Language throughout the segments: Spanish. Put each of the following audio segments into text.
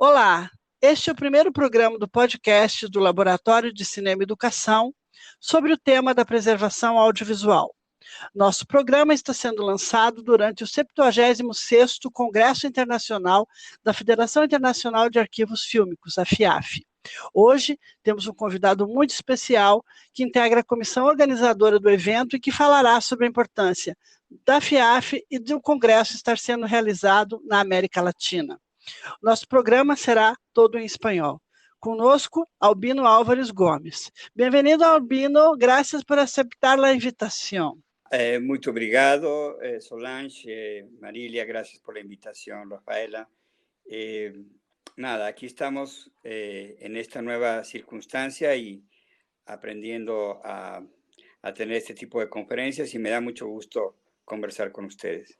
Olá, este é o primeiro programa do podcast do Laboratório de Cinema e Educação sobre o tema da preservação audiovisual. Nosso programa está sendo lançado durante o 76º Congresso Internacional da Federação Internacional de Arquivos Fílmicos, a FIAF. Hoje temos um convidado muito especial que integra a comissão organizadora do evento e que falará sobre a importância da FIAF e do congresso estar sendo realizado na América Latina. Nosso programa será todo em espanhol. Conosco, Albino Álvares Gomes. Bem-vindo, Albino. Graças por aceitar a invitação. Eh, muito obrigado, eh, Solange, eh, Marilia, gracias por la invitación, Rafaela. Nada, aquí estamos en esta nueva circunstancia y aprendiendo a, a este tipo de conferencias y me da mucho gusto conversar con ustedes.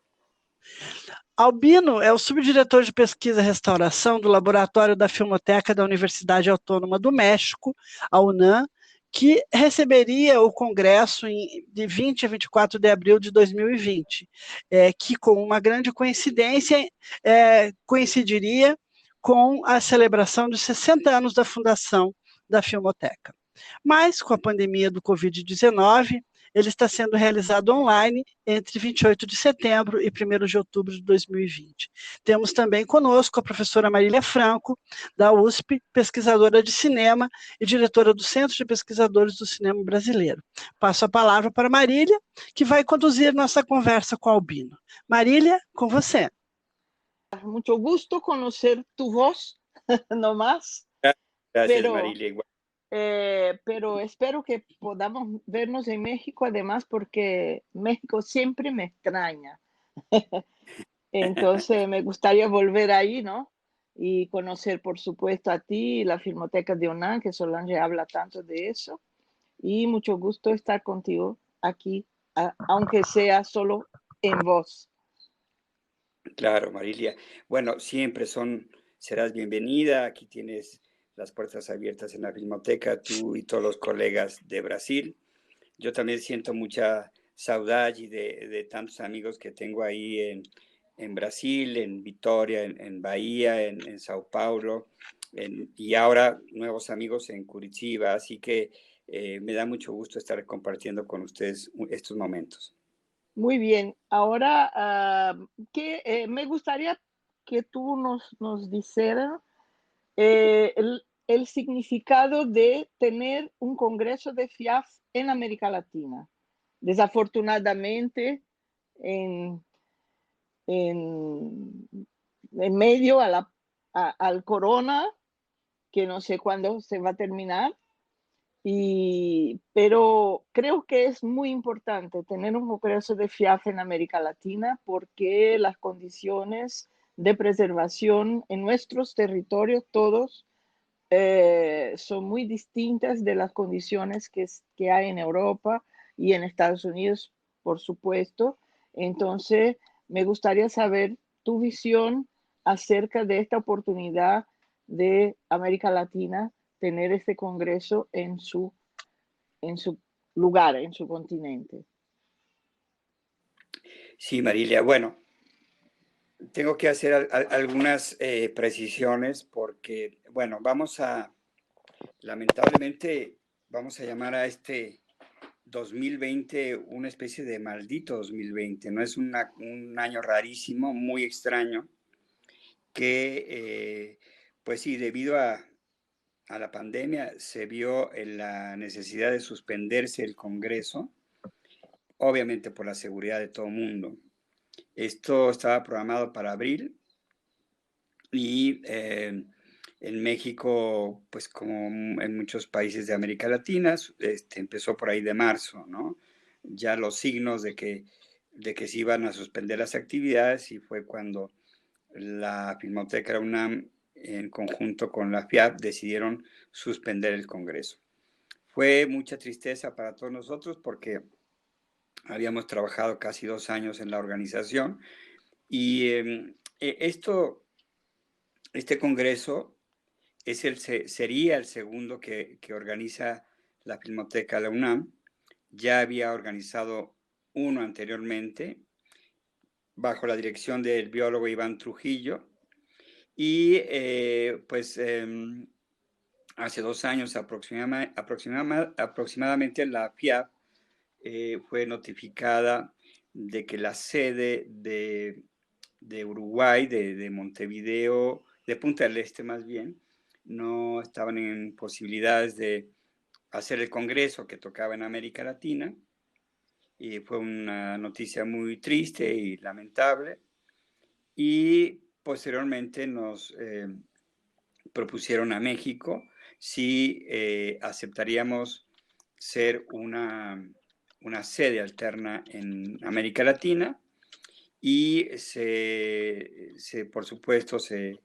Albino é o subdiretor de pesquisa e restauração do Laboratório da Filmoteca da Universidade Autônoma do México, a UNAM, que receberia o Congresso em, de 20 a 24 de abril de 2020, é, que, com uma grande coincidência, é, coincidiria com a celebração de 60 anos da fundação da Filmoteca. Mas, com a pandemia do Covid-19, ele está sendo realizado online entre 28 de setembro e 1 de outubro de 2020. Temos também conosco a professora Marília Franco, da USP, pesquisadora de cinema e diretora do Centro de Pesquisadores do Cinema Brasileiro. Passo a palavra para Marília, que vai conduzir nossa conversa com Albino. Marília, com você. Muito gusto conhecer tu voz, no mais. Gracias, pero... Marília. Eh, pero espero que podamos vernos en México, además, porque México siempre me extraña. Entonces, me gustaría volver ahí, ¿no? Y conocer, por supuesto, a ti, la Filmoteca de UNAM, que Solange habla tanto de eso. Y mucho gusto estar contigo aquí, aunque sea solo en voz. Claro, Marilia. Bueno, siempre son, serás bienvenida. Aquí tienes las puertas abiertas en la Filmoteca, tú y todos los colegas de Brasil. Yo también siento mucha saudade de, de tantos amigos que tengo ahí en, en Brasil, en Vitoria, en, en Bahía, en, en, Sao Paulo, y ahora nuevos amigos en Curitiba. Así que eh, me da mucho gusto estar compartiendo con ustedes estos momentos. Muy bien. Ahora, uh, que, eh, me gustaría que tú nos, nos dijeras eh, el significado de tener un Congreso de FIAF en América Latina. Desafortunadamente, en, en, en medio a la, a, al corona, que no sé cuándo se va a terminar, y, pero creo que es muy importante tener un Congreso de FIAF en América Latina porque las condiciones de preservación en nuestros territorios todos eh, son muy distintas de las condiciones que, hay en Europa y en Estados Unidos, por supuesto. Entonces, me gustaría saber tu visión acerca de esta oportunidad de América Latina tener este congreso en su, en su lugar, en su continente. Sí, Marilia. Bueno, tengo que hacer algunas eh, precisiones porque, bueno, vamos a, lamentablemente, vamos a llamar a este 2020 una especie de maldito 2020, ¿no? Es un año rarísimo, muy extraño, que, eh, pues sí, debido a, a la pandemia se vio en la necesidad de suspenderse el Congreso, obviamente por la seguridad de todo el mundo esto estaba programado para abril y eh, en México, pues como en muchos países de América Latina, este, empezó por ahí de marzo, ¿no? Ya los signos de que, de que se iban a suspender las actividades y fue cuando la Filmoteca UNAM en conjunto con la FIAP decidieron suspender el Congreso. Fue mucha tristeza para todos nosotros porque Habíamos trabajado casi dos años en la organización y em, e, esto, este congreso es el, sería el segundo que, que organiza la Filmoteca la UNAM. Ya había organizado uno anteriormente bajo la dirección del biólogo Iván Trujillo Y eh, pues em, hace dos años aproximadamente la FIAP eh, fue notificada de que la sede de, Uruguay, de, Montevideo, de Punta del Este más bien, no estaban en posibilidades de hacer el congreso que tocaba en América Latina. Y fue una noticia muy triste y lamentable. Y posteriormente nos eh, propusieron a México si eh, aceptaríamos ser una, una, sede alterna en América Latina y se, por supuesto se,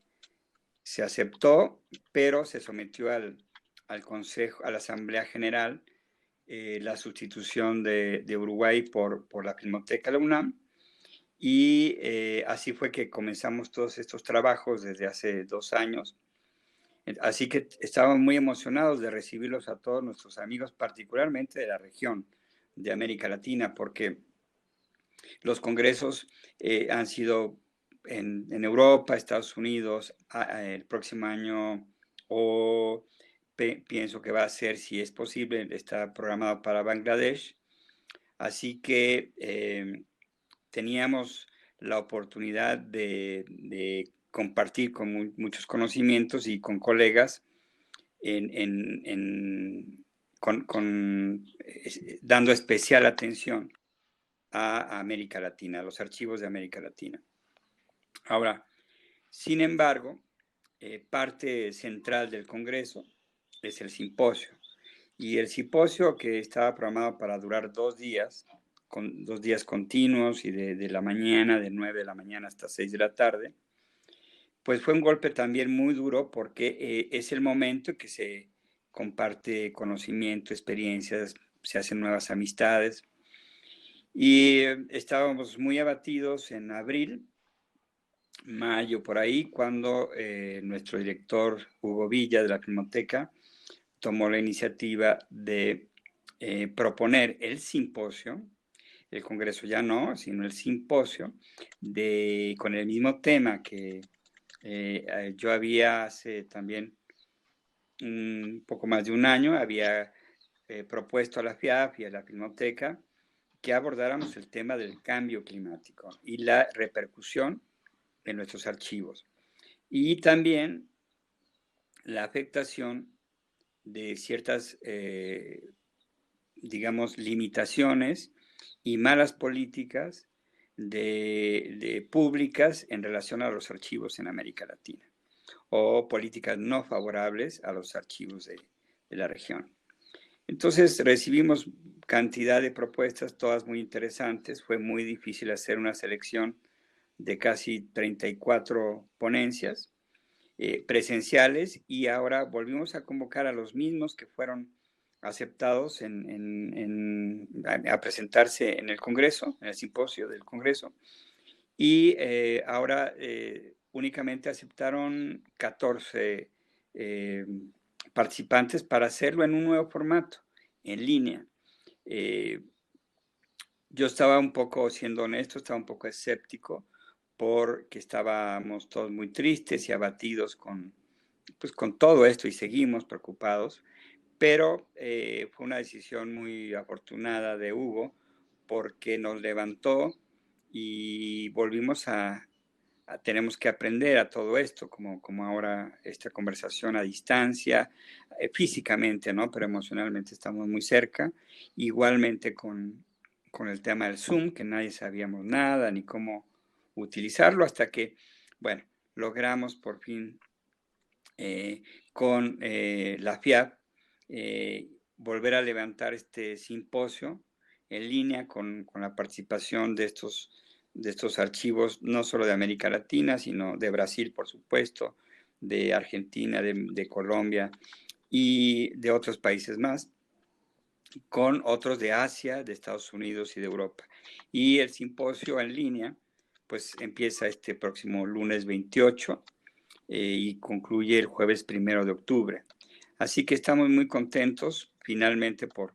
se, aceptó, pero se sometió al, al, Consejo, a la Asamblea General, eh, la sustitución de, de, Uruguay por, por la Filmoteca de la UNAM. Y eh, así fue que comenzamos todos estos trabajos desde hace dos años Así que estábamos muy emocionados de recibirlos a todos nuestros amigos, particularmente de la región de América Latina, porque los congresos eh, han sido en, Europa, Estados Unidos, el próximo año, o pienso que va a ser, si es posible, está programado para Bangladesh. Así que eh, teníamos la oportunidad de, de compartir con muchos conocimientos y con colegas en, con, dando especial atención a, América Latina, a los archivos de América Latina. Ahora, sin embargo, eh, parte central del Congreso es el simposio. Y el simposio que estaba programado para durar dos días, con dos días continuos y de, de la mañana, de 9 de la mañana hasta 6 de la tarde, pues fue un golpe también muy duro porque eh, es el momento que se comparte conocimiento, experiencias, se hacen nuevas amistades. Y eh, estábamos muy abatidos en abril, mayo, por ahí, cuando eh, nuestro director Hugo Villa de la Filmoteca tomó la iniciativa de proponer el simposio, el Congreso ya no, sino el simposio, de, con el mismo tema que eh, eh, yo había hace también un poco más de un año, había eh, propuesto a la FIAF y a la Filmoteca que abordáramos el tema del cambio climático y la repercusión en nuestros archivos. Y también la afectación de ciertas, digamos, limitaciones y malas políticas de, públicas en relación a los archivos en América Latina o políticas no favorables a los archivos de, la región. Entonces recibimos cantidad de propuestas, todas muy interesantes. Fue muy difícil hacer una selección de casi 34 ponencias eh, presenciales y ahora volvimos a convocar a los mismos que fueron aceptados en, a, presentarse en el Congreso, en el simposio del Congreso, y eh, ahora eh, únicamente aceptaron 14 eh, participantes para hacerlo en un nuevo formato, en línea. yo estaba un poco, siendo honesto, estaba un poco escéptico porque estábamos todos muy tristes y abatidos con, pues, con todo esto y seguimos preocupados pero eh, fue una decisión muy afortunada de Hugo porque nos levantó y volvimos a, tenemos que aprender a todo esto, como, como ahora esta conversación a distancia, eh, físicamente, ¿no? Pero emocionalmente estamos muy cerca. Igualmente con, con el tema del Zoom, que nadie sabíamos nada ni cómo utilizarlo hasta que, bueno, logramos por fin eh, con la FIAP eh, volver a levantar este simposio en línea con, la participación de estos, de estos archivos, no solo de América Latina, sino de Brasil, por supuesto, de Argentina, de, Colombia y de otros países más, con otros de Asia, de Estados Unidos y de Europa. Y el simposio en línea, pues empieza este próximo lunes 28 eh, y concluye el jueves primero de octubre. Así que estamos muy contentos finalmente por,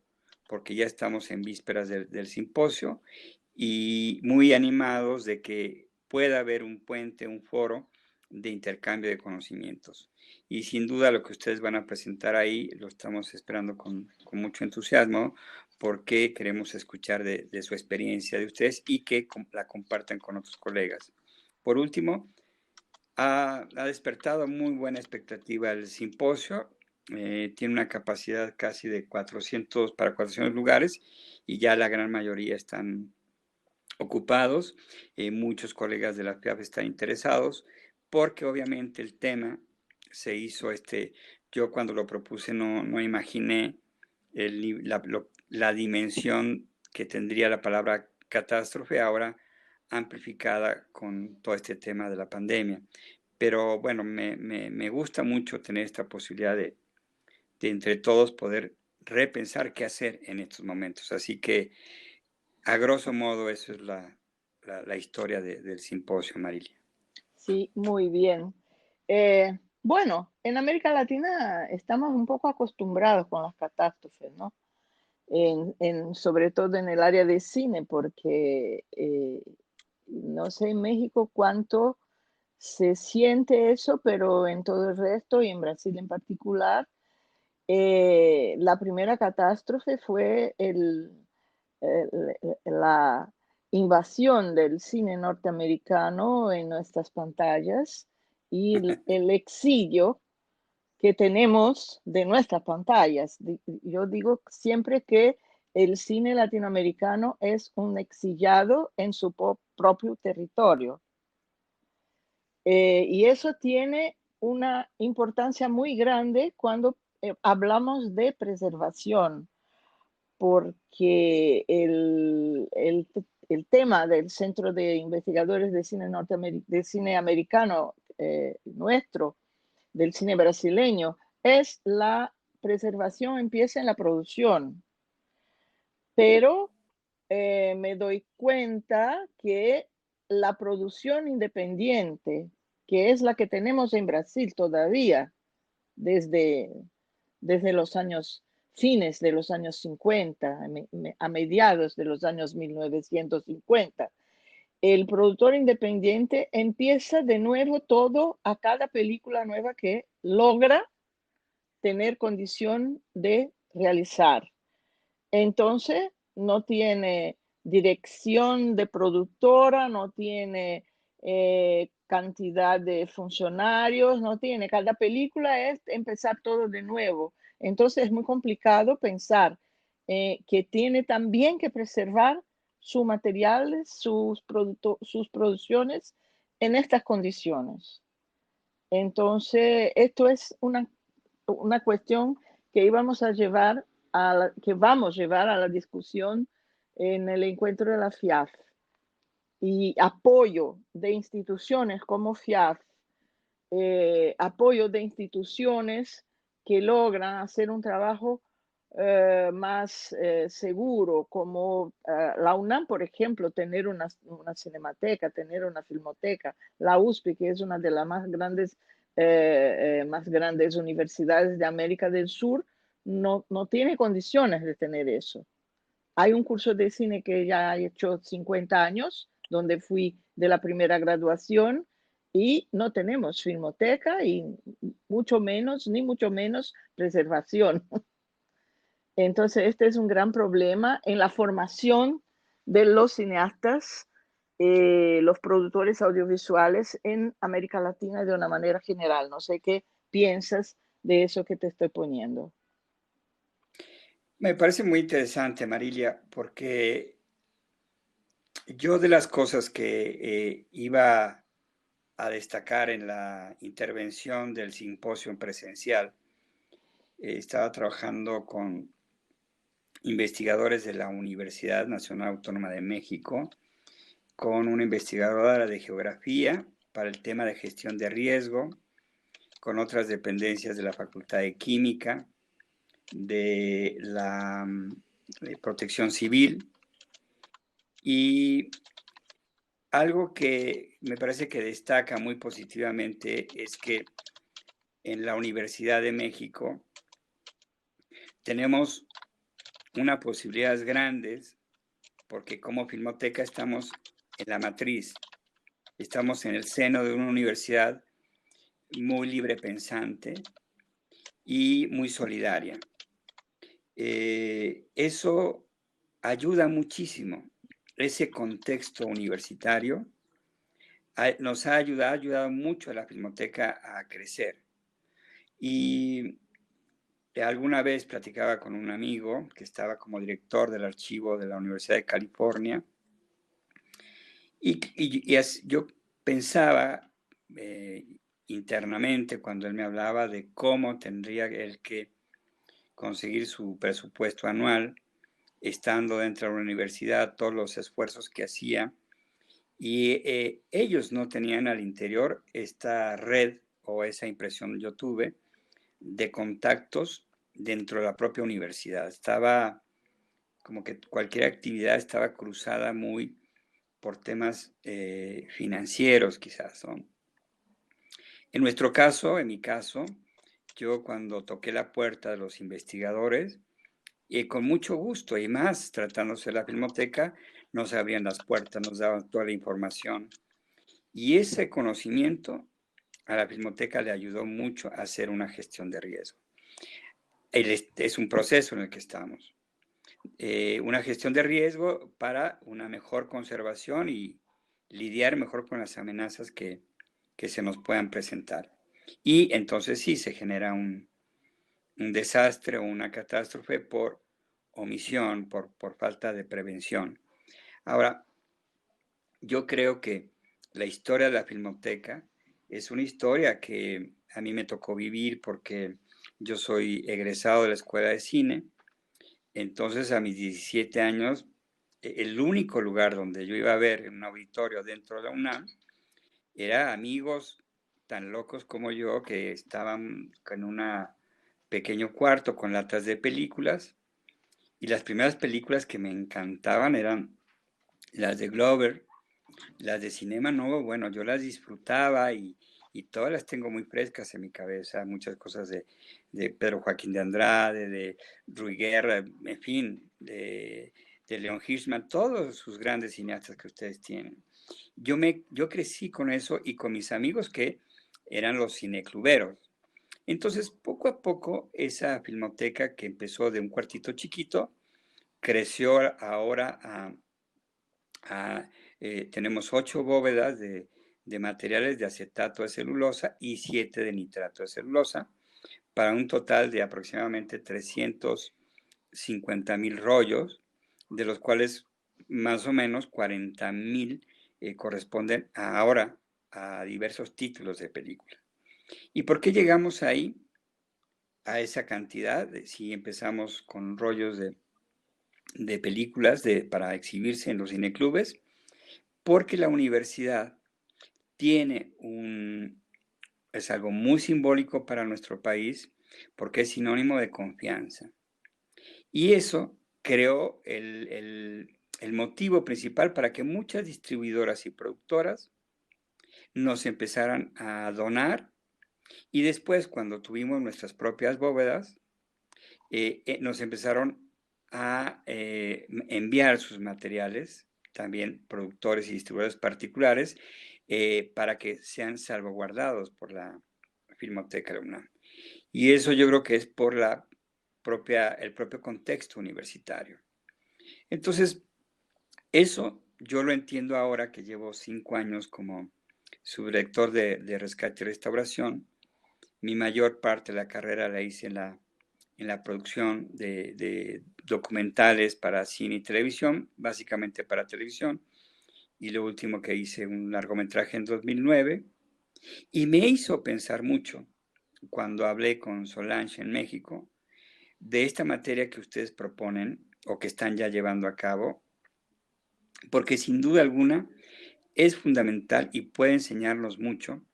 porque ya estamos en vísperas del, simposio y muy animados de que pueda haber un puente, un foro de intercambio de conocimientos. Y sin duda lo que ustedes van a presentar ahí lo estamos esperando con, mucho entusiasmo porque queremos escuchar de, su experiencia de ustedes y que la compartan con otros colegas. Por último, ha, despertado muy buena expectativa el simposio. Eh, tiene una capacidad casi de 400 para 400 lugares y ya la gran mayoría están ocupados. Eh, muchos colegas de la FIAF están interesados porque obviamente el tema se hizo, este, yo cuando lo propuse no, no imaginé la, la, dimensión que tendría la palabra catástrofe ahora amplificada con todo este tema de la pandemia. Pero bueno, me, me, me gusta mucho tener esta posibilidad de, de, entre todos poder repensar qué hacer en estos momentos. Así que, a grosso modo, eso es la, la, la historia del simposio, Marilia. Sí, muy bien. Eh, bueno, en América Latina estamos un poco acostumbrados con las catástrofes, ¿no? En, sobre todo en el área de cine, porque eh, no sé en México cuánto se siente eso, pero en todo el resto y en Brasil en particular, eh, la primera catástrofe fue el, la invasión del cine norteamericano en nuestras pantallas y el, exilio que tenemos de nuestras pantallas. Yo digo siempre que el cine latinoamericano es un exiliado en su propio territorio. Eh, y eso tiene una importancia muy grande cuando eh, hablamos de preservación, porque el, el, el tema del Centro de Investigadores de Cine, de cine Americano eh, nuestro, del cine brasileño, es la preservación empieza en la producción. Pero eh, me doy cuenta que la producción independiente, que es la que tenemos en Brasil todavía, desde, desde los años fines de los años 50, a mediados de los años 1950. El productor independiente empieza de nuevo todo a cada película nueva que logra tener condición de realizar. Entonces, no tiene dirección de productora, no tiene eh, cantidad de funcionarios, no tiene. Cada película es empezar todo de nuevo. Entonces es muy complicado pensar eh, que tiene también que preservar sus materiales, sus, sus producciones en estas condiciones. Entonces, esto es una, una cuestión que íbamos a llevar a que vamos a llevar a la discusión en el encuentro de la FIAF. Y apoyo de instituciones como FIAF, eh, apoyo de instituciones que logran hacer un trabajo eh, más eh, seguro, como eh, la UNAM, por ejemplo, tener una, una, cinemateca, tener una filmoteca, la USP, que es una de las más grandes, más grandes universidades de América del Sur, no, no tiene condiciones de tener eso. Hay un curso de cine que ya he hecho 50 años, donde fui de la primera graduación y no tenemos filmoteca y mucho menos, ni mucho menos preservación. Entonces, este es un gran problema en la formación de los cineastas, eh, los productores audiovisuales en América Latina de una manera general. No sé qué piensas de eso que te estoy poniendo. Me parece muy interesante, Marilia, porque yo de las cosas que eh, iba a destacar en la intervención del simposio en presencial. Eh, estaba trabajando con investigadores de la Universidad Nacional Autónoma de México, con una investigadora de geografía para el tema de gestión de riesgo, con otras dependencias de la Facultad de Química, de la de Protección Civil, y algo que me parece que destaca muy positivamente es que en la Universidad de México tenemos unas posibilidades grandes porque como Filmoteca estamos en la matriz, estamos en el seno de una universidad muy libre pensante y muy solidaria. Eh, eso ayuda muchísimo. Ese contexto universitario nos ha ayudado, ha ayudado mucho a la Filmoteca a crecer. Y alguna vez platicaba con un amigo que estaba como director del archivo de la Universidad de California y, yo pensaba eh, internamente cuando él me hablaba de cómo tendría él que conseguir su presupuesto anual, estando dentro de la universidad, todos los esfuerzos que hacía. Y eh, ellos no tenían al interior esta red o esa impresión yo tuve de contactos dentro de la propia universidad. Estaba como que cualquier actividad estaba cruzada muy por temas eh, financieros quizás. En nuestro caso, en mi caso, yo cuando toqué la puerta de los investigadores, y con mucho gusto y más tratándose de la filmoteca, nos abrían las puertas, nos daban toda la información. Y ese conocimiento a la filmoteca le ayudó mucho a hacer una gestión de riesgo. Es un proceso en el que estamos. Eh, una gestión de riesgo para una mejor conservación y lidiar mejor con las amenazas que, que se nos puedan presentar. Y entonces sí se genera un, desastre o una catástrofe por omisión, por, por falta de prevención. Ahora, yo creo que la historia de la filmoteca es una historia que a mí me tocó vivir porque yo soy egresado de la escuela de cine. Entonces, a mis 17 años, e, el único lugar donde yo iba a ver un auditorio dentro de la UNAM era amigos tan locos como yo que estaban en un pequeño cuarto con latas de películas y las primeras películas que me encantaban eran las de Glover, las de Cinema Nuevo, bueno, yo las disfrutaba y, todas las tengo muy frescas en mi cabeza, muchas cosas de, Pedro Joaquín de Andrade, de Rui Guerra, en fin, de, de Leon Hirschman, todos sus grandes cineastas que ustedes tienen. Yo, me, yo crecí con eso y con mis amigos que eran los cinecluberos. Entonces, poco a poco, esa filmoteca que empezó de un cuartito chiquito, creció ahora a, eh, tenemos ocho bóvedas de, materiales de acetato de celulosa y siete de nitrato de celulosa, para un total de aproximadamente 350 mil rollos, de los cuales más o menos 40 mil eh, corresponden ahora a diversos títulos de película. ¿Y por qué llegamos ahí? A esa cantidad, si empezamos con rollos de, de películas de, para exhibirse en los cineclubes, porque la universidad tiene un, es algo muy simbólico para nuestro país, porque es sinónimo de confianza. Y eso creó el, el, el motivo principal para que muchas distribuidoras y productoras nos empezaron a donar y después cuando tuvimos nuestras propias bóvedas, eh, eh, nos empezaron a eh, enviar sus materiales, también productores y distribuidores particulares, para que sean salvaguardados por la Filmoteca de UNAM. Y eso yo creo que es por la propia, el propio contexto universitario. Entonces, eso yo lo entiendo ahora que llevo cinco años como subdirector de, de rescate y restauración. Mi mayor parte de la carrera la hice en la, en la producción de, documentales para cine y televisión, básicamente para televisión. Y lo último que hice, un largometraje en 2009. Y me hizo pensar mucho cuando hablé con Solange en México de esta materia que ustedes proponen o que están ya llevando a cabo, porque sin duda alguna es fundamental y puede enseñarnos mucho,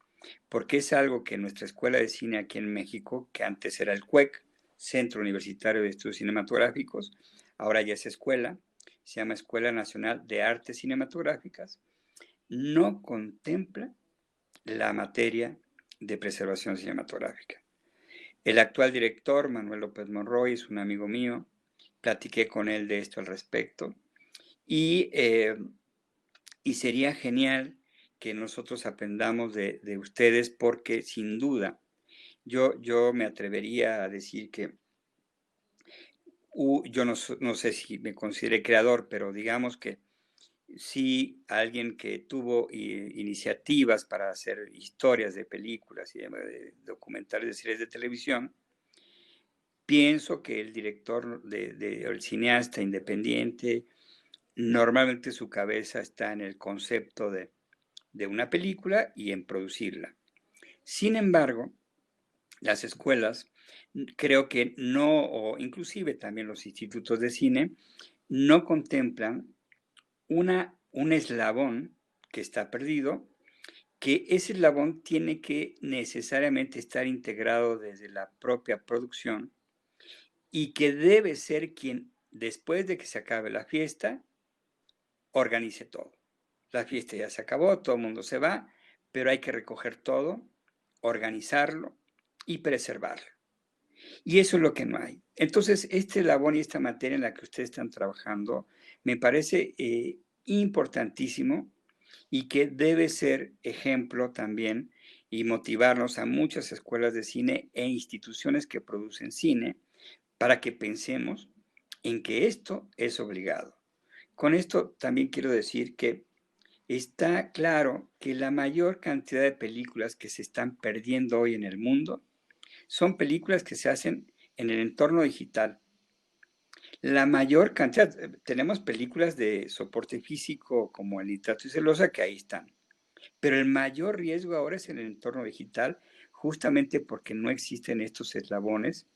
porque es algo que nuestra escuela de cine aquí en México, que antes era el CUEC, Centro Universitario de Estudios Cinematográficos, ahora ya es escuela, se llama Escuela Nacional de Artes Cinematográficas, no contempla la materia de preservación cinematográfica. El actual director, Manuel López Monroy, es un amigo mío, platiqué con él de esto al respecto y eh, y sería genial que nosotros aprendamos de, ustedes porque sin duda yo, yo me atrevería a decir que yo no, no sé si me considere creador, pero digamos que si alguien que tuvo iniciativas para hacer historias de películas y de documentales de series de televisión, pienso que el director, de, el cineasta independiente, normalmente su cabeza está en el concepto de, de una película y en producirla. Sin embargo, las escuelas creo que no, o inclusive también los institutos de cine, no contemplan una, un eslabón que está perdido, que ese eslabón tiene que necesariamente estar integrado desde la propia producción y que debe ser quien, después de que se acabe la fiesta, organice todo. La fiesta ya se acabó, todo el mundo se va, pero hay que recoger todo, organizarlo y preservarlo. Y eso es lo que no hay. Entonces, este labor y esta materia en la que ustedes están trabajando me parece eh, importantísimo y que debe ser ejemplo también y motivarnos a muchas escuelas de cine e instituciones que producen cine para que pensemos en que esto es obligado. Con esto también quiero decir que está claro que la mayor cantidad de películas que se están perdiendo hoy en el mundo son películas que se hacen en el entorno digital. La mayor cantidad, eh, tenemos películas de soporte físico como el nitrato y celosa que ahí están, pero el mayor riesgo ahora es en el entorno digital, justamente porque no existen estos eslabones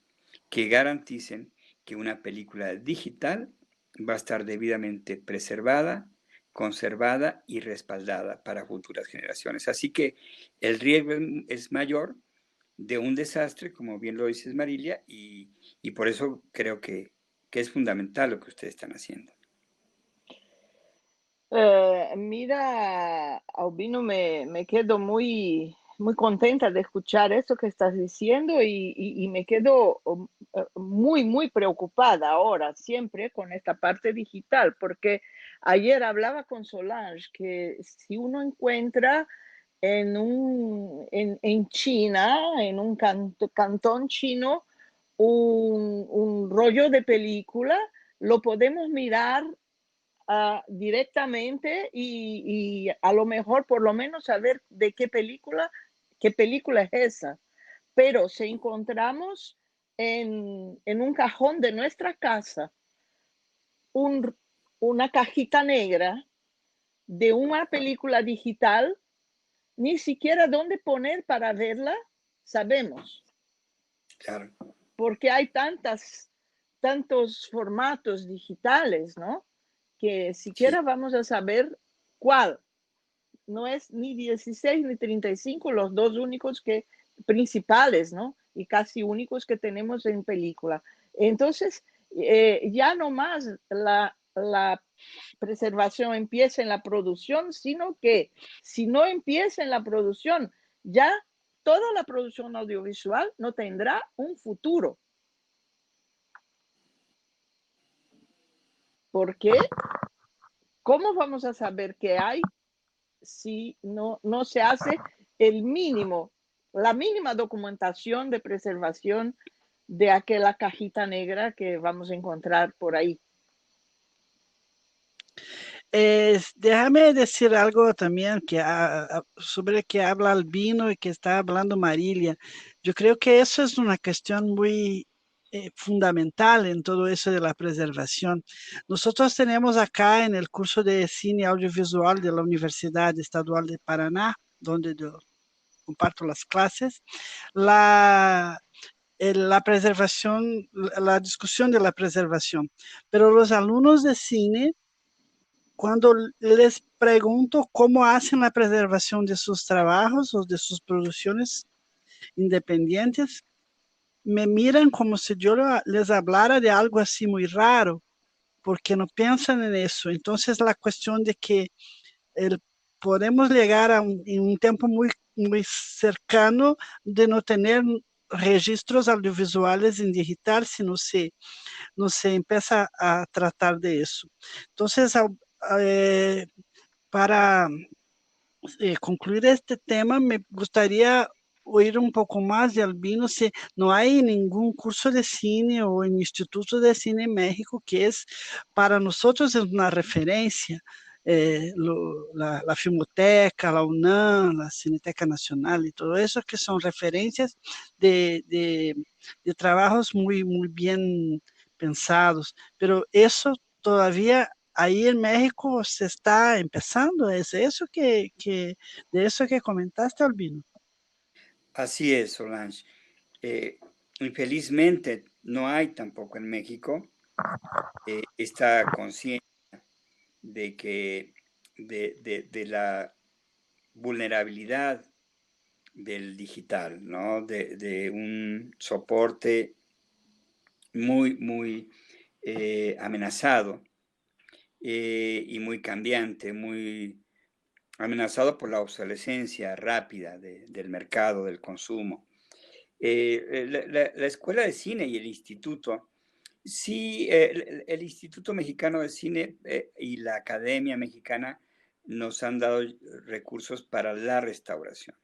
que garanticen que una película digital va a estar debidamente preservada, conservada y respaldada para futuras generaciones. Así que el riesgo es mayor de un desastre, como bien lo dices Marilia, y, por eso creo que, es fundamental lo que ustedes están haciendo. Eh, mira, Albino, me, quedo muy, muy contenta de escuchar eso que estás diciendo y, y, me quedo um, eh, muy, muy preocupada ahora, siempre con esta parte digital, porque ayer hablaba con Solange que si uno encuentra en, un, en, en China, en un cantón chino, un, rollo de película, lo podemos mirar uh, directamente y, y, a lo mejor por lo menos saber de qué película, qué película es esa. Pero si encontramos en, en un cajón de nuestra casa un, una cajita negra de una película digital, ni siquiera dónde poner para verla, sabemos. Claro. Porque hay tantas, tantos formatos digitales, ¿no? Que siquiera vamos a saber cuál. No es ni 16 ni 35 los dos únicos que principales, ¿no? Y casi únicos que tenemos en película. Entonces, eh, ya no más la, la preservación empieza en la producción, sino que si no empieza en la producción, ya toda la producción audiovisual no tendrá un futuro. Porque, ¿cómo vamos a saber qué hay si no, no se hace el mínimo, la mínima documentación de preservación de aquella cajita negra que vamos a encontrar por ahí? Déjame decir algo también que, sobre que habla Albino y que está hablando Marilia. Yo creo que eso es una cuestión muy eh, fundamental en todo eso de la preservación. Nosotros tenemos acá en el curso de cine audiovisual de la Universidad Estadual de Paraná, donde comparto las clases, la, la preservación, la discusión de la preservación. Pero los alumnos de cine cuando les pregunto cómo hacen la preservación de sus trabajos o de sus producciones independientes, me miran como si yo les hablara de algo así muy raro, porque no piensan en eso. Entonces la cuestión de que el, podemos llegar a un, en un tiempo muy, muy cercano de no tener registros audiovisuales en digital si no se, no se empieza a tratar de eso. Entonces, eh, para eh, concluir este tema, me gustaría oír un poco más de Albino, si no hay ningún curso de cine o en Instituto de Cine en México que es para nosotros una referencia. Eh, la, Filmoteca, la UNAM, la Cineteca Nacional y todo eso, que son referencias de, de, de trabajos muy, muy bien pensados, pero eso todavía ahí en México se está empezando, es eso que, que de eso que comentaste, Albino. Así es, Solange. Eh, infelizmente no hay tampoco en México eh, esta conciencia de que de, la vulnerabilidad del digital, ¿no? De, de un soporte muy, muy eh, amenazado eh, y muy cambiante, muy amenazado por la obsolescencia rápida de, del mercado, del consumo. Eh, la, la, la, Escuela de Cine y el Instituto, sí, el, el Instituto Mexicano de Cine eh, y la Academia Mexicana nos han dado recursos para la restauración,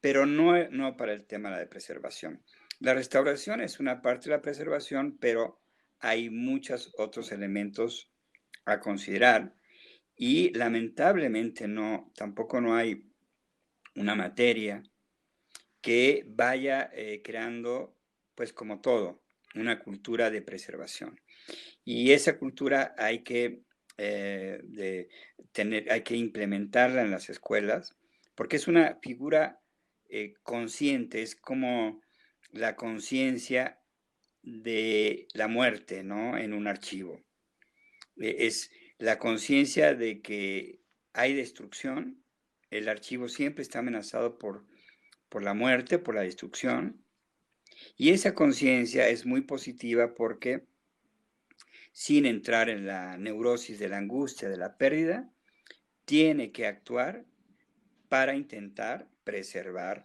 pero no, no para el tema de la preservación. La restauración es una parte de la preservación, pero hay muchos otros elementos a considerar y lamentablemente no, tampoco no hay una materia que vaya eh, creando, pues como todo, una cultura de preservación. Y esa cultura hay que, eh, tener, hay que implementarla en las escuelas, porque es una figura eh, consciente, es como la conciencia de la muerte, ¿no? En un archivo. E, es la conciencia de que hay destrucción, el archivo siempre está amenazado por, por la muerte, por la destrucción, y esa conciencia es muy positiva porque sin entrar en la neurosis de la angustia, de la pérdida, tiene que actuar para intentar preservar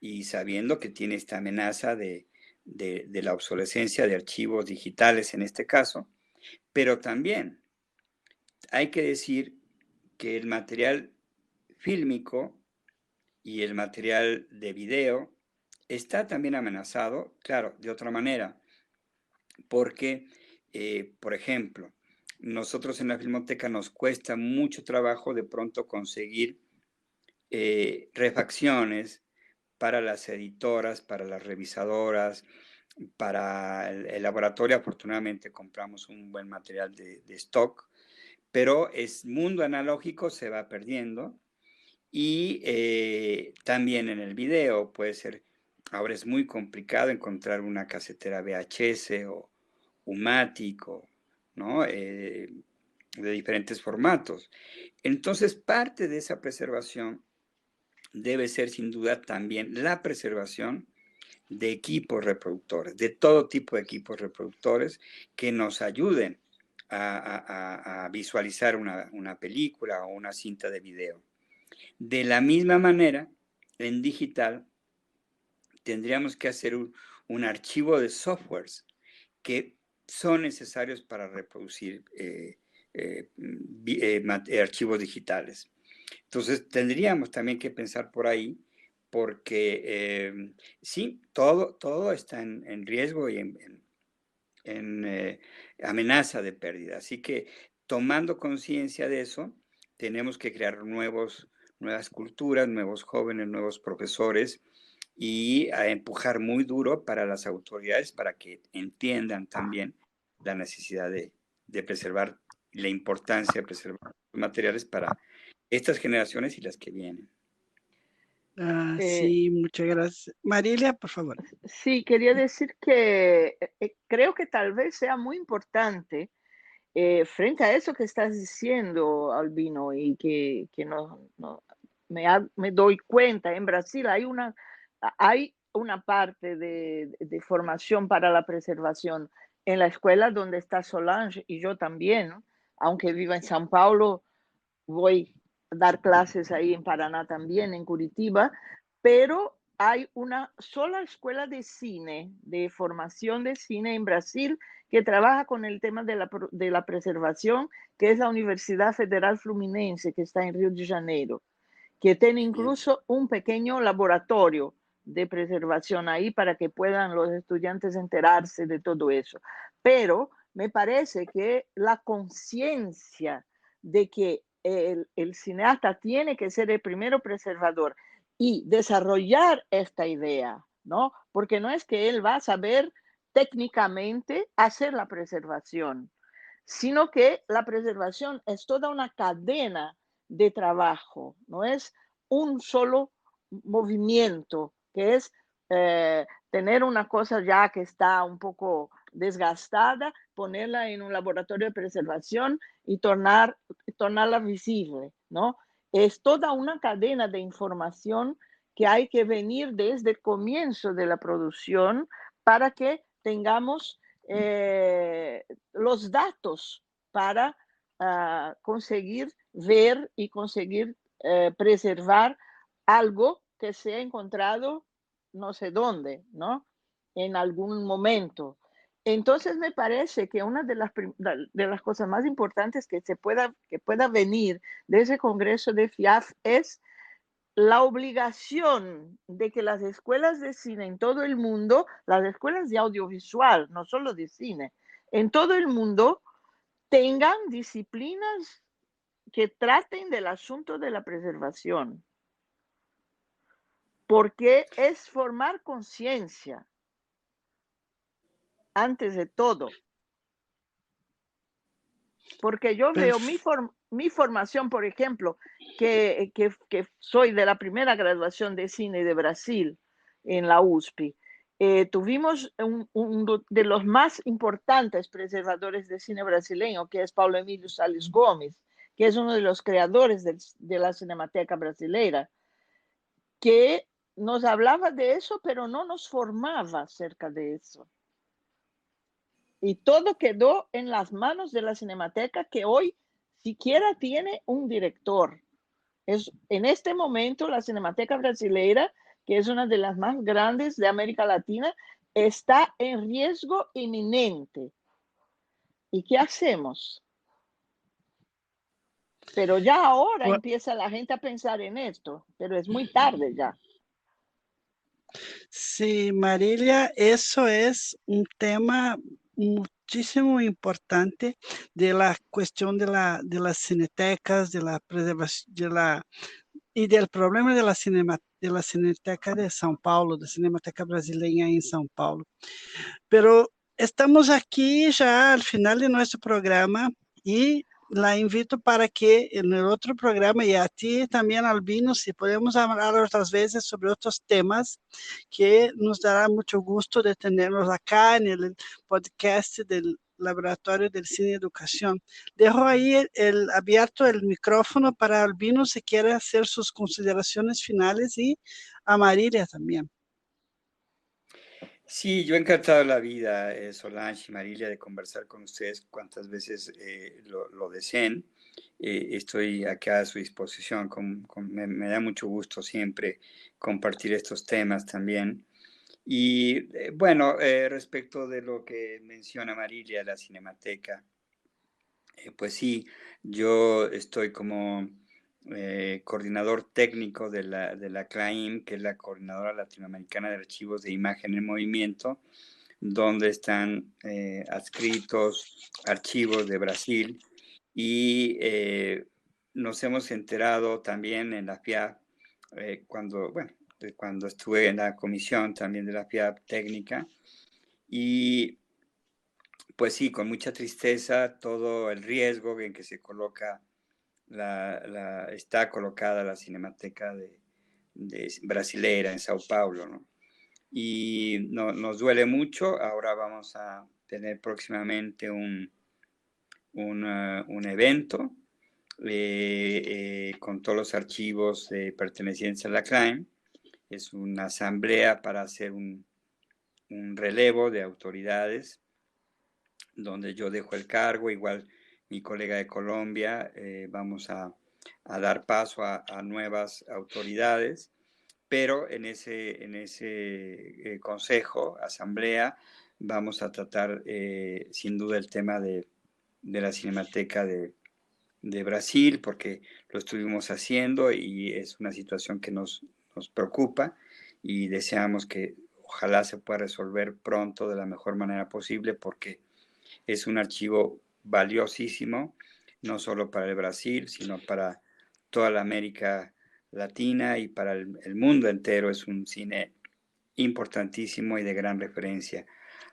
y sabiendo que tiene esta amenaza de, de, de, la obsolescencia de archivos digitales en este caso, pero también hay que decir que el material fílmico y el material de video está también amenazado, claro, de otra manera, porque, eh, por ejemplo, nosotros en la Filmoteca nos cuesta mucho trabajo de pronto conseguir eh, refacciones para las editoras, para las revisadoras, para el, laboratorio. Afortunadamente compramos un buen material de, stock, pero es mundo analógico se va perdiendo y eh, también en el video puede ser, ahora es muy complicado encontrar una casetera VHS o umático, ¿no? Eh, de diferentes formatos. Entonces, parte de esa preservación debe ser sin duda también la preservación de equipos reproductores, de todo tipo de equipos reproductores que nos ayuden a, visualizar una, una, película o una cinta de video. De la misma manera, en digital, tendríamos que hacer un, un archivo de softwares que son necesarios para reproducir eh, eh, eh, archivos digitales. Entonces, tendríamos también que pensar por ahí, porque eh, sí, todo, todo está en, en riesgo y en, en, eh, amenaza de pérdida. Así que tomando conciencia de eso, tenemos que crear nuevos, nuevas culturas, nuevos jóvenes, nuevos profesores y empujar muy duro para las autoridades para que entiendan también la necesidad de, de preservar la importancia de preservar materiales para estas generaciones y las que vienen. Ah, eh, sí, muchas gracias. Marilia, por favor. Sí, quería decir que eh, creo que tal vez sea muy importante eh, frente a eso que estás diciendo, Albino, y que, que no, no me, ha, me, doy cuenta, en Brasil hay una, hay una parte de, de, formación para la preservación en la escuela donde está Solange y yo también, ¿no? aunque viva en São Paulo, voy dar clases ahí en Paraná también, en Curitiba, pero hay una sola escuela de cine, de formación de cine en Brasil, que trabaja con el tema de la, de la preservación, que es la Universidad Federal Fluminense, que está en Río de Janeiro. que tiene incluso un pequeño laboratorio de preservación ahí para que puedan los estudiantes enterarse de todo eso. Pero me parece que la conciencia de que el, cineasta tiene que ser el primero preservador y desarrollar esta idea, ¿no? Porque no es que él va a saber técnicamente hacer la preservación, sino que la preservación es toda una cadena de trabajo, no es un solo movimiento, que es eh, tener una cosa ya que está un poco desgastada, ponerla en un laboratorio de preservación y tornar, tornarla visible, ¿no? Es toda una cadena de información que hay que venir desde el comienzo de la producción para que tengamos eh, los datos para uh, conseguir ver y conseguir uh, preservar algo que se ha encontrado no sé dónde, ¿no? En algún momento. Entonces me parece que una de las, de las cosas más importantes que, se pueda, que pueda venir de ese Congreso de FIAF es la obligación de que las escuelas de cine en todo el mundo, las escuelas de audiovisual, no solo de cine, en todo el mundo tengan disciplinas que traten del asunto de la preservación. Porque es formar conciencia antes de todo. Porque yo veo mi, mi formación, por ejemplo, que, que, soy de la primera graduación de cine de Brasil en la USP, eh, tuvimos un, de los más importantes preservadores de cine brasileño, que es Paulo Emílio Salles Gomes, que es uno de los creadores de, la Cinemateca Brasileira, que nos hablaba de eso, pero no nos formaba acerca de eso. Y todo quedó en las manos de la Cinemateca, que hoy siquiera tiene un director. Es, en este momento, la Cinemateca Brasileira, que es una de las más grandes de América Latina, está en riesgo inminente. ¿Y qué hacemos? Pero ya ahora empieza la gente a pensar en esto, pero es muy tarde ya. Sí, Marilia, eso es un tema muchísimo importante de la cuestión de, la, de las cinetecas, de la preservación, de la, y del problema de la, cinema, de la Cineteca de São Paulo, da Cinemateca Brasileira em São Paulo. Pero estamos aqui já al final de nosso programa e la invito para que en el otro programa y a ti también, Albino, si podemos hablar otras veces sobre otros temas que nos dará mucho gusto de tenerlos acá en el podcast del Laboratorio del Cine y Educación. Dejo ahí el, abierto el micrófono para Albino si quiere hacer sus consideraciones finales y a Marilia también. Sí, yo he encantado la vida, eh, Solange y Marilia, de conversar con ustedes cuantas veces eh, lo, deseen. Eh, estoy acá a su disposición, me, da mucho gusto siempre compartir estos temas también. Y bueno, respecto de lo que menciona Marilia, la Cinemateca, pues sí, yo estoy como eh, coordinador técnico de la, de la CLAIM, que es la Coordinadora Latinoamericana de Archivos de Imagen en Movimiento, donde están eh, adscritos archivos de Brasil. Y eh, nos hemos enterado también en la FIAP, cuando, bueno, cuando estuve en la comisión también de la FIAP técnica, y pues sí, con mucha tristeza todo el riesgo en que se coloca la, está colocada la Cinemateca de, Brasilera en Sao Paulo, Y nos duele mucho, ahora vamos a tener próximamente un, un, evento eh, eh, con todos los archivos de pertenecientes a la CLAIM. Es una asamblea para hacer un, un relevo de autoridades, donde yo dejo el cargo, igual mi colega de Colombia, eh, vamos a, dar paso a, nuevas autoridades, pero en ese, en ese eh, consejo, asamblea, vamos a tratar eh, sin duda el tema de, la Cinemateca de, de Brasil, porque lo estuvimos haciendo y es una situación que nos, nos preocupa y deseamos que ojalá se pueda resolver pronto de la mejor manera posible porque es un archivo valiosísimo, no solo para el Brasil, sino para toda la América Latina y para el, mundo entero. Es un cine importantísimo y de gran referencia.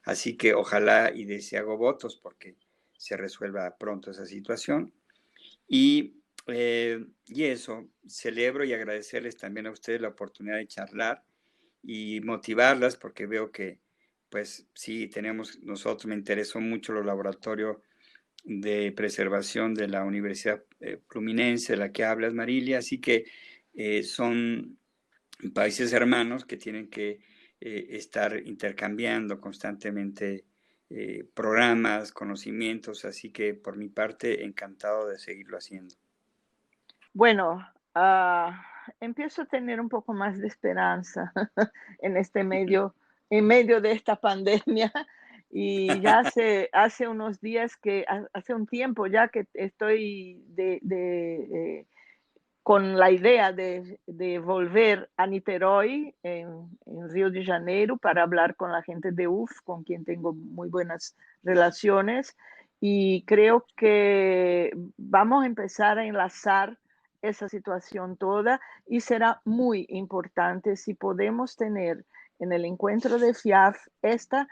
Así que ojalá y deseo votos porque se resuelva pronto esa situación. Y, eh, y eso, celebro y agradecerles también a ustedes la oportunidad de charlar y motivarlas porque veo que, pues sí, tenemos, nosotros me interesó mucho los laboratorios de preservación de la Universidad eh, Fluminense, de la que hablas, Marilia, así que eh, son países hermanos que tienen que eh, estar intercambiando constantemente programas, conocimientos, así que por mi parte encantado de seguirlo haciendo. Bueno, uh, empiezo a tener un poco más de esperanza en este medio, en medio de esta pandemia, y ya hace, hace unos días que, hace un tiempo ya que estoy de, eh, con la idea de, de, volver a Niterói, en, en, Río de Janeiro, para hablar con la gente de UF, con quien tengo muy buenas relaciones. Y creo que vamos a empezar a enlazar esa situación toda y será muy importante si podemos tener en el encuentro de FIAF esta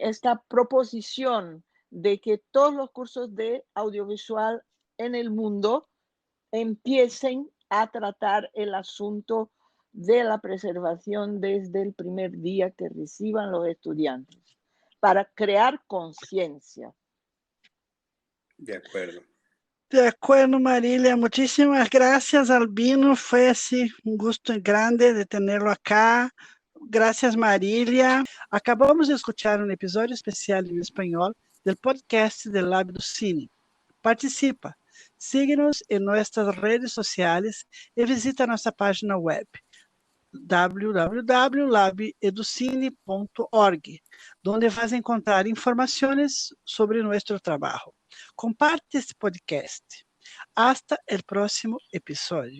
esta proposición de que todos los cursos de audiovisual en el mundo empiecen a tratar el asunto de la preservación desde el primer día que reciban los estudiantes, para crear conciencia. De acuerdo. De acuerdo, Marilia. Muchísimas gracias, Albino. Fue así un gusto grande de tenerlo acá. Gracias, Marília. Acabamos de escuchar um episódio especial em espanhol do podcast del Lab do Cine. Participa, siga-nos em nossas redes sociais e visita nossa página web www.labeducine.org, onde vas encontrar informações sobre nosso trabalho. Comparte este podcast. Hasta el próximo episódio.